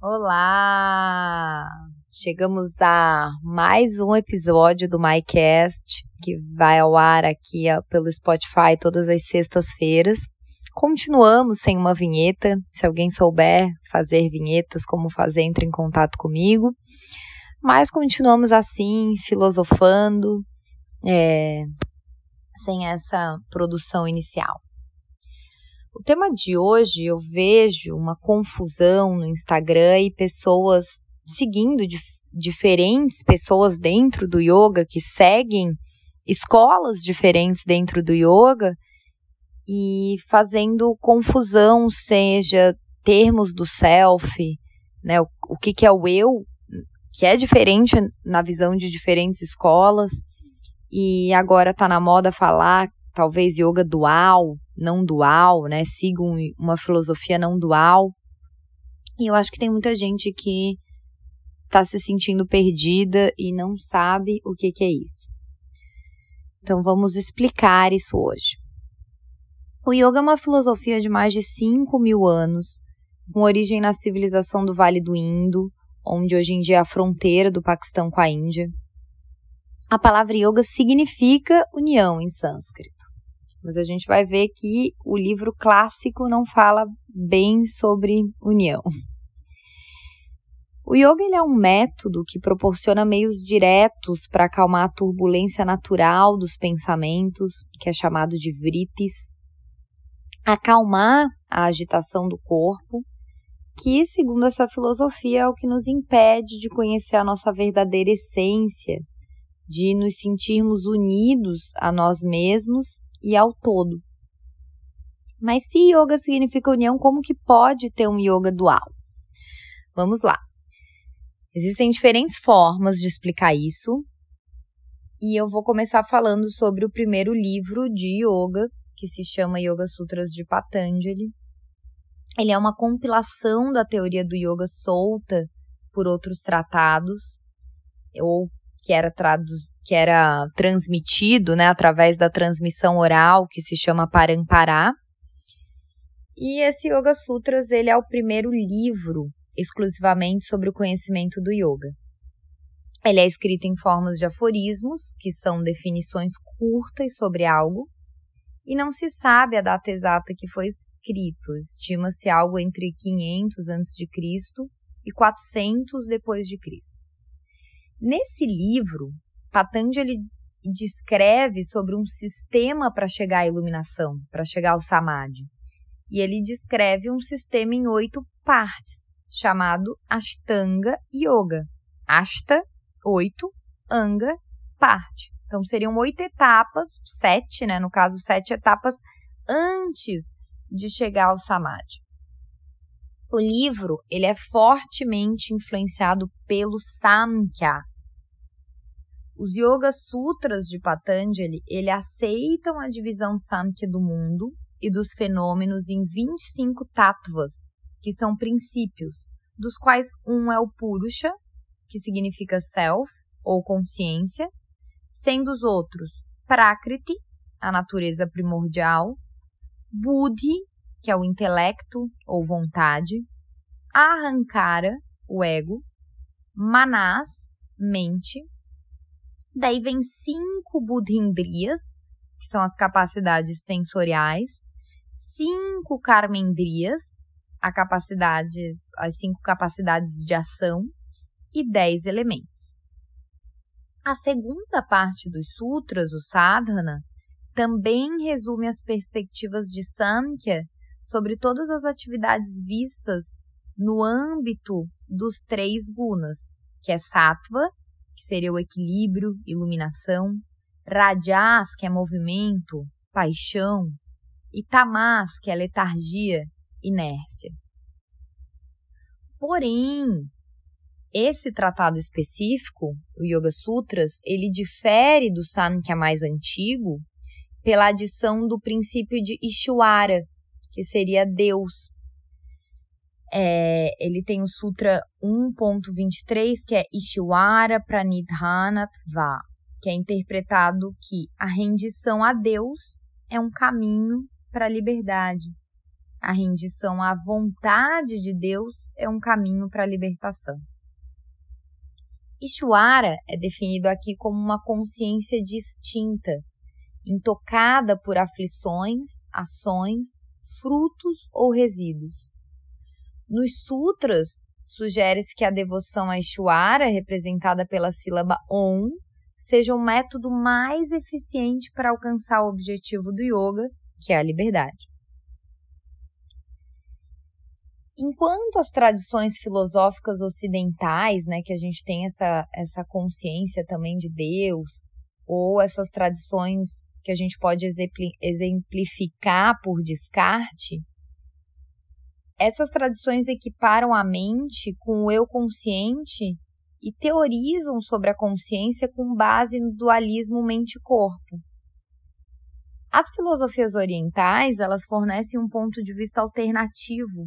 Olá! Chegamos a mais um episódio do MyCast, que vai ao ar aqui pelo Spotify todas as sextas-feiras. Continuamos sem uma vinheta. Se alguém souber fazer vinhetas, como fazer, entre em contato comigo. Mas continuamos assim, filosofando, é, sem essa produção inicial. O tema de hoje eu vejo uma confusão no Instagram e pessoas seguindo dif diferentes pessoas dentro do yoga que seguem escolas diferentes dentro do yoga e fazendo confusão, seja termos do self, né, o, o que, que é o eu, que é diferente na visão de diferentes escolas, e agora está na moda falar talvez yoga dual, não dual, né? Sigam uma filosofia não dual. E eu acho que tem muita gente que está se sentindo perdida e não sabe o que, que é isso. Então vamos explicar isso hoje. O yoga é uma filosofia de mais de 5 mil anos, com origem na civilização do Vale do Indo, onde hoje em dia é a fronteira do Paquistão com a Índia. A palavra yoga significa união em sânscrito. Mas a gente vai ver que o livro clássico não fala bem sobre união. O yoga ele é um método que proporciona meios diretos para acalmar a turbulência natural dos pensamentos, que é chamado de vritis, acalmar a agitação do corpo, que, segundo essa filosofia, é o que nos impede de conhecer a nossa verdadeira essência, de nos sentirmos unidos a nós mesmos e ao todo. Mas se yoga significa união, como que pode ter um yoga dual? Vamos lá. Existem diferentes formas de explicar isso. E eu vou começar falando sobre o primeiro livro de yoga, que se chama Yoga Sutras de Patanjali. Ele é uma compilação da teoria do yoga solta por outros tratados, ou que era, traduz, que era transmitido né, através da transmissão oral, que se chama Parampará. E esse Yoga Sutras ele é o primeiro livro exclusivamente sobre o conhecimento do yoga. Ele é escrito em formas de aforismos, que são definições curtas sobre algo, e não se sabe a data exata que foi escrito. Estima-se algo entre 500 a.C. e 400 depois de Cristo. Nesse livro, Patanjali descreve sobre um sistema para chegar à iluminação, para chegar ao samadhi. E ele descreve um sistema em oito partes, chamado Ashtanga Yoga. Ashta, oito, Anga, parte. Então seriam oito etapas, sete, né? No caso, sete etapas antes de chegar ao samadhi. O livro ele é fortemente influenciado pelo Samkhya, os Yoga Sutras de Patanjali, ele aceitam a divisão Samkhya do mundo e dos fenômenos em 25 tattvas, que são princípios, dos quais um é o Purusha, que significa self ou consciência, sendo os outros Prakriti, a natureza primordial, Buddhi, que é o intelecto ou vontade, Ahankara, o ego, Manas, mente, Daí vem cinco budhindrias, que são as capacidades sensoriais, cinco karmendrias, a capacidades, as cinco capacidades de ação e dez elementos. A segunda parte dos sutras, o sadhana, também resume as perspectivas de Samkhya sobre todas as atividades vistas no âmbito dos três gunas, que é sattva, que seria o equilíbrio, iluminação, rajas, que é movimento, paixão, e tamas, que é letargia, inércia. Porém, esse tratado específico, o Yoga Sutras, ele difere do Samkhya mais antigo pela adição do princípio de Ishwara, que seria Deus, é, ele tem o Sutra 1.23, que é Ishwara Pranidhanatva, que é interpretado que a rendição a Deus é um caminho para a liberdade. a rendição à vontade de Deus é um caminho para a libertação. Ishwara é definido aqui como uma consciência distinta, intocada por aflições, ações, frutos ou resíduos. Nos sutras, sugere-se que a devoção a Ishwara, representada pela sílaba Om, seja o método mais eficiente para alcançar o objetivo do yoga, que é a liberdade. Enquanto as tradições filosóficas ocidentais, né, que a gente tem essa, essa consciência também de Deus, ou essas tradições que a gente pode exemplificar por descarte, essas tradições equiparam a mente com o eu consciente e teorizam sobre a consciência com base no dualismo mente-corpo. As filosofias orientais, elas fornecem um ponto de vista alternativo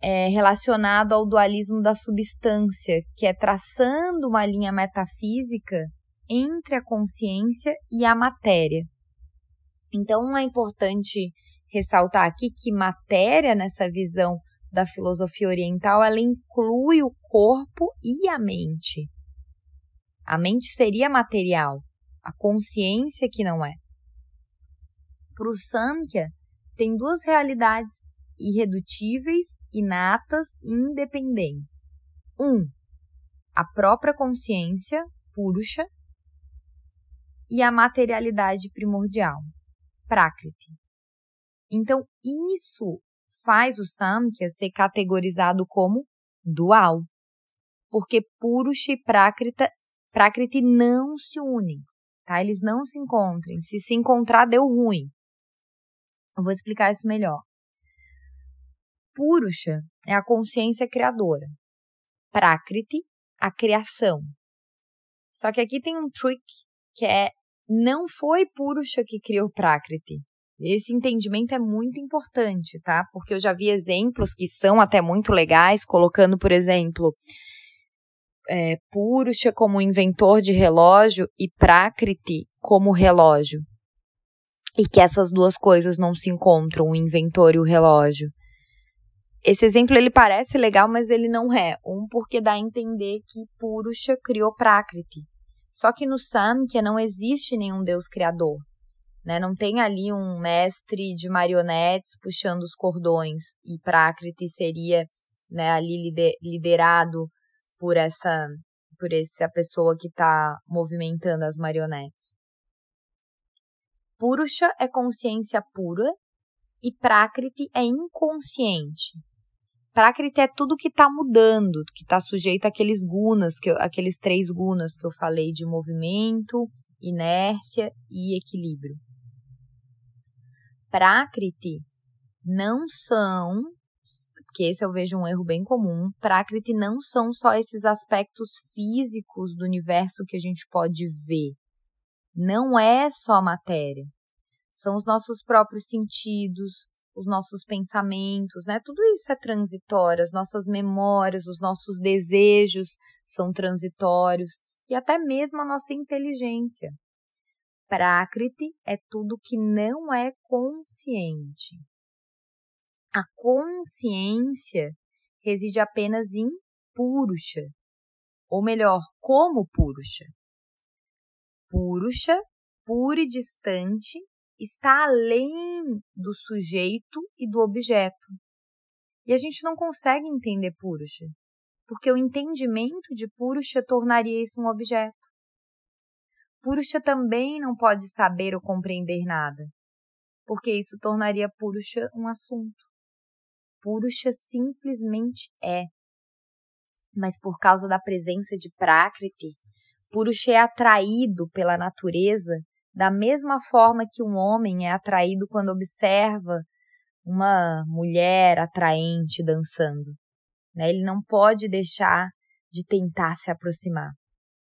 é, relacionado ao dualismo da substância, que é traçando uma linha metafísica entre a consciência e a matéria. Então, é importante ressaltar aqui que matéria, nessa visão da filosofia oriental, ela inclui o corpo e a mente. A mente seria material, a consciência que não é. Para o Samkhya, tem duas realidades irredutíveis inatas e independentes. Um, a própria consciência, Purusha, e a materialidade primordial, Prakriti. Então, isso faz o Samkhya ser categorizado como dual, porque Purusha e Prakrita, Prakriti não se unem, tá? Eles não se encontram. Se se encontrar, deu ruim. Eu vou explicar isso melhor. Purusha é a consciência criadora. Prakriti, a criação. Só que aqui tem um trick que é não foi Purusha que criou Prakriti. Esse entendimento é muito importante, tá? Porque eu já vi exemplos que são até muito legais, colocando, por exemplo, é, Purusha como inventor de relógio e Prakriti como relógio. E que essas duas coisas não se encontram, o inventor e o relógio. Esse exemplo ele parece legal, mas ele não é. Um porque dá a entender que Purusha criou Prakriti. Só que no Samkhya não existe nenhum deus criador. Né? Não tem ali um mestre de marionetes puxando os cordões e Prakriti seria né, ali liderado por essa por essa pessoa que está movimentando as marionetes. Purusha é consciência pura e Prakriti é inconsciente. Prakriti é tudo que está mudando, que está sujeito àqueles gunas, que eu, aqueles três gunas que eu falei de movimento, inércia e equilíbrio. Prakriti não são, porque esse eu vejo um erro bem comum, Prakriti não são só esses aspectos físicos do universo que a gente pode ver. Não é só matéria. São os nossos próprios sentidos, os nossos pensamentos, né? Tudo isso é transitório, as nossas memórias, os nossos desejos são transitórios e até mesmo a nossa inteligência. Prakriti é tudo que não é consciente. A consciência reside apenas em Purusha, ou melhor, como Purusha. Purusha, puro e distante, está além do sujeito e do objeto. E a gente não consegue entender Purusha, porque o entendimento de Purusha tornaria isso um objeto. Purusha também não pode saber ou compreender nada, porque isso tornaria Purusha um assunto. Purusha simplesmente é. Mas por causa da presença de Prakriti, Purusha é atraído pela natureza da mesma forma que um homem é atraído quando observa uma mulher atraente dançando. Né? Ele não pode deixar de tentar se aproximar.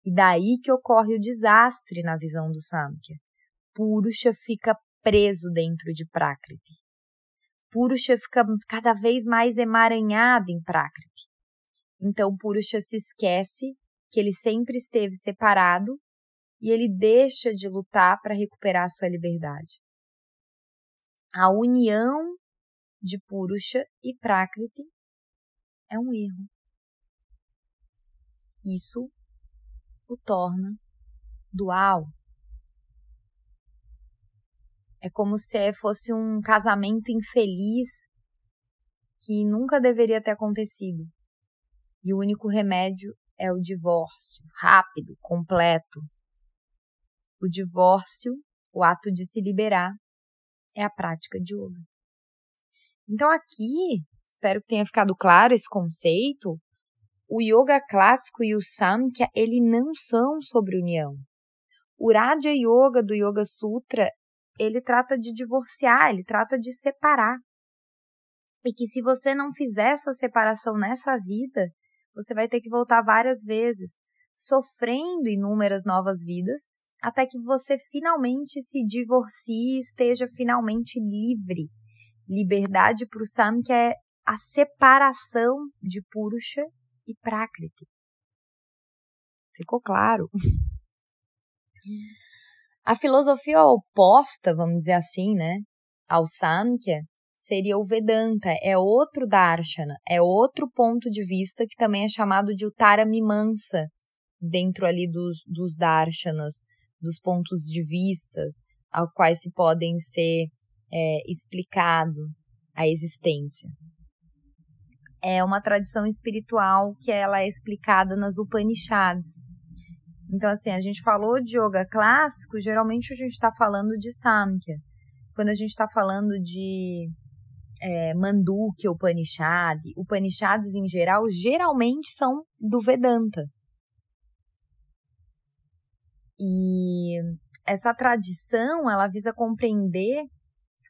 E daí que ocorre o desastre na visão do Samkhya. Purusha fica preso dentro de Prakriti. Purusha fica cada vez mais emaranhado em Prakriti. Então Purusha se esquece que ele sempre esteve separado e ele deixa de lutar para recuperar sua liberdade. A união de Purusha e Prakriti é um erro. Isso o torna dual. É como se fosse um casamento infeliz que nunca deveria ter acontecido. E o único remédio é o divórcio, rápido, completo. O divórcio, o ato de se liberar, é a prática de yoga. Então aqui, espero que tenha ficado claro esse conceito, o yoga clássico e o samkhya, ele não são sobre união. O Raja Yoga do Yoga Sutra, ele trata de divorciar, ele trata de separar. E que se você não fizer essa separação nessa vida, você vai ter que voltar várias vezes, sofrendo inúmeras novas vidas, até que você finalmente se divorcie e esteja finalmente livre. Liberdade para o Samkhya é a separação de Purusha e Prakriti. Ficou claro? A filosofia oposta, vamos dizer assim, né, ao Samkhya, seria o Vedanta, é outro Darshana, é outro ponto de vista que também é chamado de Uttara Mimansa, dentro ali dos, dos Darshanas, dos pontos de vistas ao quais se podem ser é, explicado a existência. É uma tradição espiritual que ela é explicada nas Upanishads. Então, assim, a gente falou de yoga clássico, geralmente a gente está falando de Samkhya. Quando a gente está falando de é, Mandukya Upanishad, Upanishads em geral, geralmente são do Vedanta. E essa tradição, ela visa compreender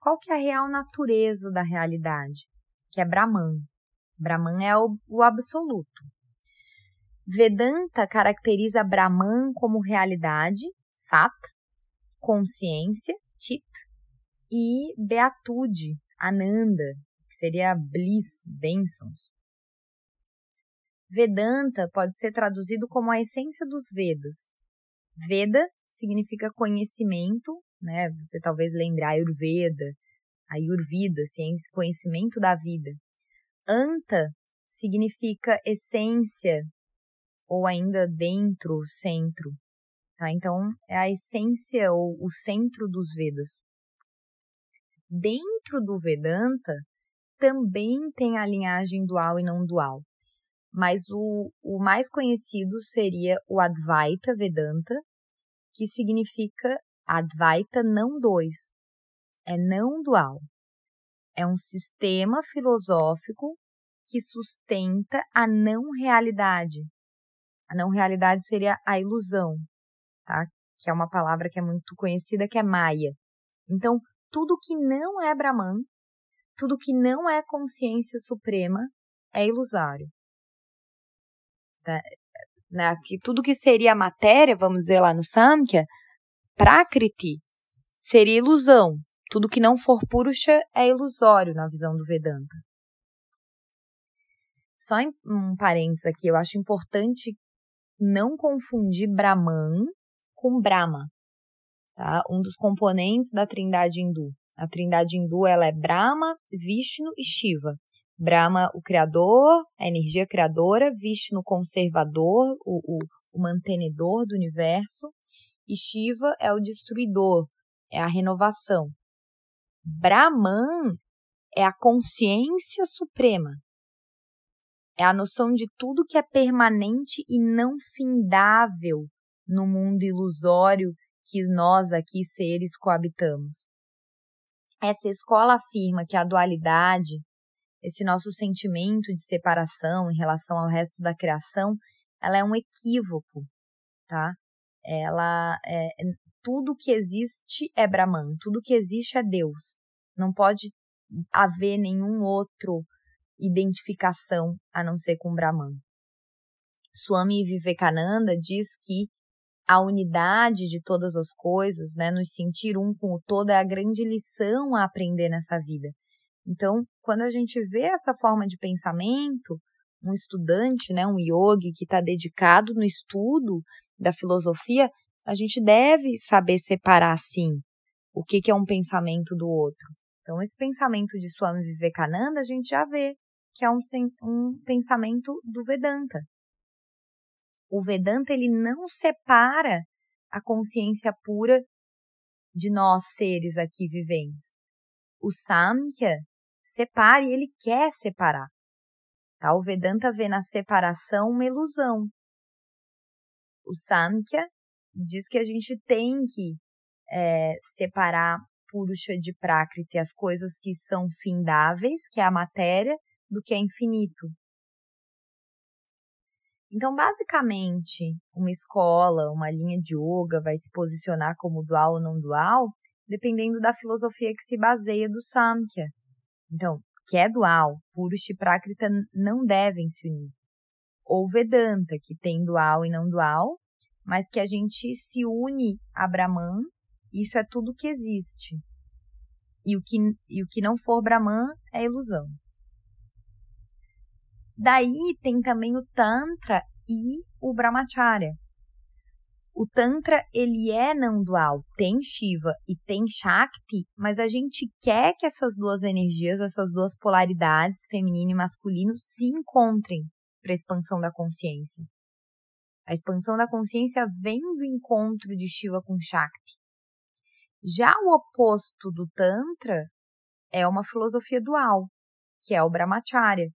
qual que é a real natureza da realidade, que é Brahman. Brahman é o, o absoluto. Vedanta caracteriza Brahman como realidade, Sat, consciência, Chit, e beatude, Ananda, que seria bliss, bênçãos. Vedanta pode ser traduzido como a essência dos Vedas. Veda significa conhecimento, né? Você talvez lembre Ayurveda, Ayurveda, ciência, conhecimento da vida. Anta significa essência ou ainda dentro, centro. Tá? Então, é a essência ou o centro dos Vedas. Dentro do Vedanta, também tem a linhagem dual e não dual. Mas o, o mais conhecido seria o Advaita Vedanta, que significa Advaita não dois, é não dual. É um sistema filosófico que sustenta a não realidade. A não realidade seria a ilusão, tá? Que é uma palavra que é muito conhecida, que é Maya. Então, tudo que não é Brahman, tudo que não é consciência suprema, é ilusório. Tá? Que tudo que seria matéria, vamos dizer lá no Samkhya, Prakriti seria ilusão. Tudo que não for Purusha é ilusório na visão do Vedanta. Só um parênteses aqui, eu acho importante não confundir Brahman com Brahma tá? Um dos componentes da Trindade hindu. A Trindade hindu ela é Brahma, Vishnu e Shiva. Brahma, o criador, a energia criadora, Vishnu, conservador, o, o, o mantenedor do universo, e Shiva é o destruidor, é a renovação. Brahman é a consciência suprema. É a noção de tudo que é permanente e não findável no mundo ilusório que nós aqui seres coabitamos. Essa escola afirma que a dualidade, esse nosso sentimento de separação em relação ao resto da criação, ela é um equívoco, tá? Ela é, tudo que existe é Brahman, tudo que existe é Deus. Não pode haver nenhum outro identificação a não ser com Brahman. Swami Vivekananda diz que a unidade de todas as coisas, né, nos sentir um com o todo, é a grande lição a aprender nessa vida. Então, quando a gente vê essa forma de pensamento, um estudante, né, um yogi que está dedicado no estudo da filosofia, a gente deve saber separar, sim, o que, que é um pensamento do outro. Então, esse pensamento de Swami Vivekananda, a gente já vê que é um, um pensamento do Vedanta. O Vedanta, ele não separa a consciência pura de nós seres aqui viventes. O Samkhya separa e ele quer separar. Tá? O Vedanta vê na separação uma ilusão. O Samkhya diz que a gente tem que é, separar Purusha de Prakriti, as coisas que são findáveis, que é a matéria, do que é infinito. Então, basicamente, uma escola, uma linha de yoga vai se posicionar como dual ou não dual, dependendo da filosofia que se baseia do Samkhya. Então, que é dual, Purusha e Prakrita não devem se unir. Ou Vedanta, que tem dual e não dual, mas que a gente se une a Brahman isso é tudo que existe. E o que, e o que não for Brahman é ilusão. Daí tem também o Tantra e o Brahmacharya. O Tantra, ele é não dual, tem Shiva e tem Shakti, mas a gente quer que essas duas energias, essas duas polaridades, feminino e masculino, se encontrem para a expansão da consciência. A expansão da consciência vem do encontro de Shiva com Shakti. Já o oposto do Tantra é uma filosofia dual, que é o Brahmacharya.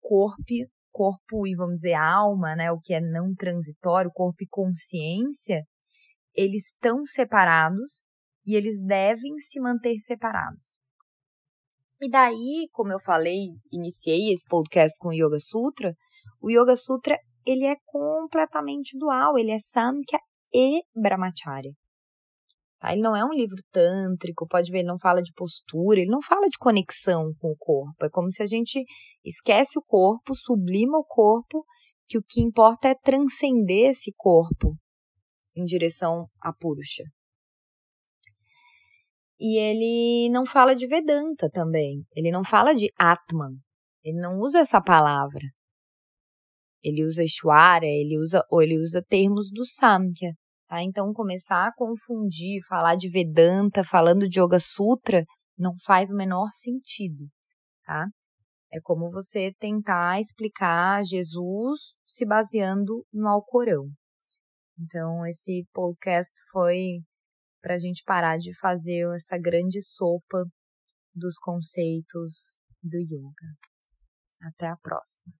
Corpo, corpo e vamos dizer alma, né, o que é não transitório, corpo e consciência, eles estão separados e eles devem se manter separados. E daí, como eu falei, iniciei esse podcast com o Yoga Sutra, o Yoga Sutra, ele é completamente dual, ele é Samkhya e Brahmacharya. Tá? Ele não é um livro tântrico, pode ver, ele não fala de postura, ele não fala de conexão com o corpo. É como se a gente esquece o corpo, sublima o corpo, que o que importa é transcender esse corpo em direção a Purusha. E ele não fala de Vedanta também. Ele não fala de Atman. Ele não usa essa palavra. Ele usa Ishwara, ele usa, ou ele usa termos do Samkhya. Tá? Então, começar a confundir, falar de Vedanta, falando de Yoga Sutra, não faz o menor sentido, tá? É como você tentar explicar Jesus se baseando no Alcorão. Então, esse podcast foi para a gente parar de fazer essa grande sopa dos conceitos do yoga. Até a próxima.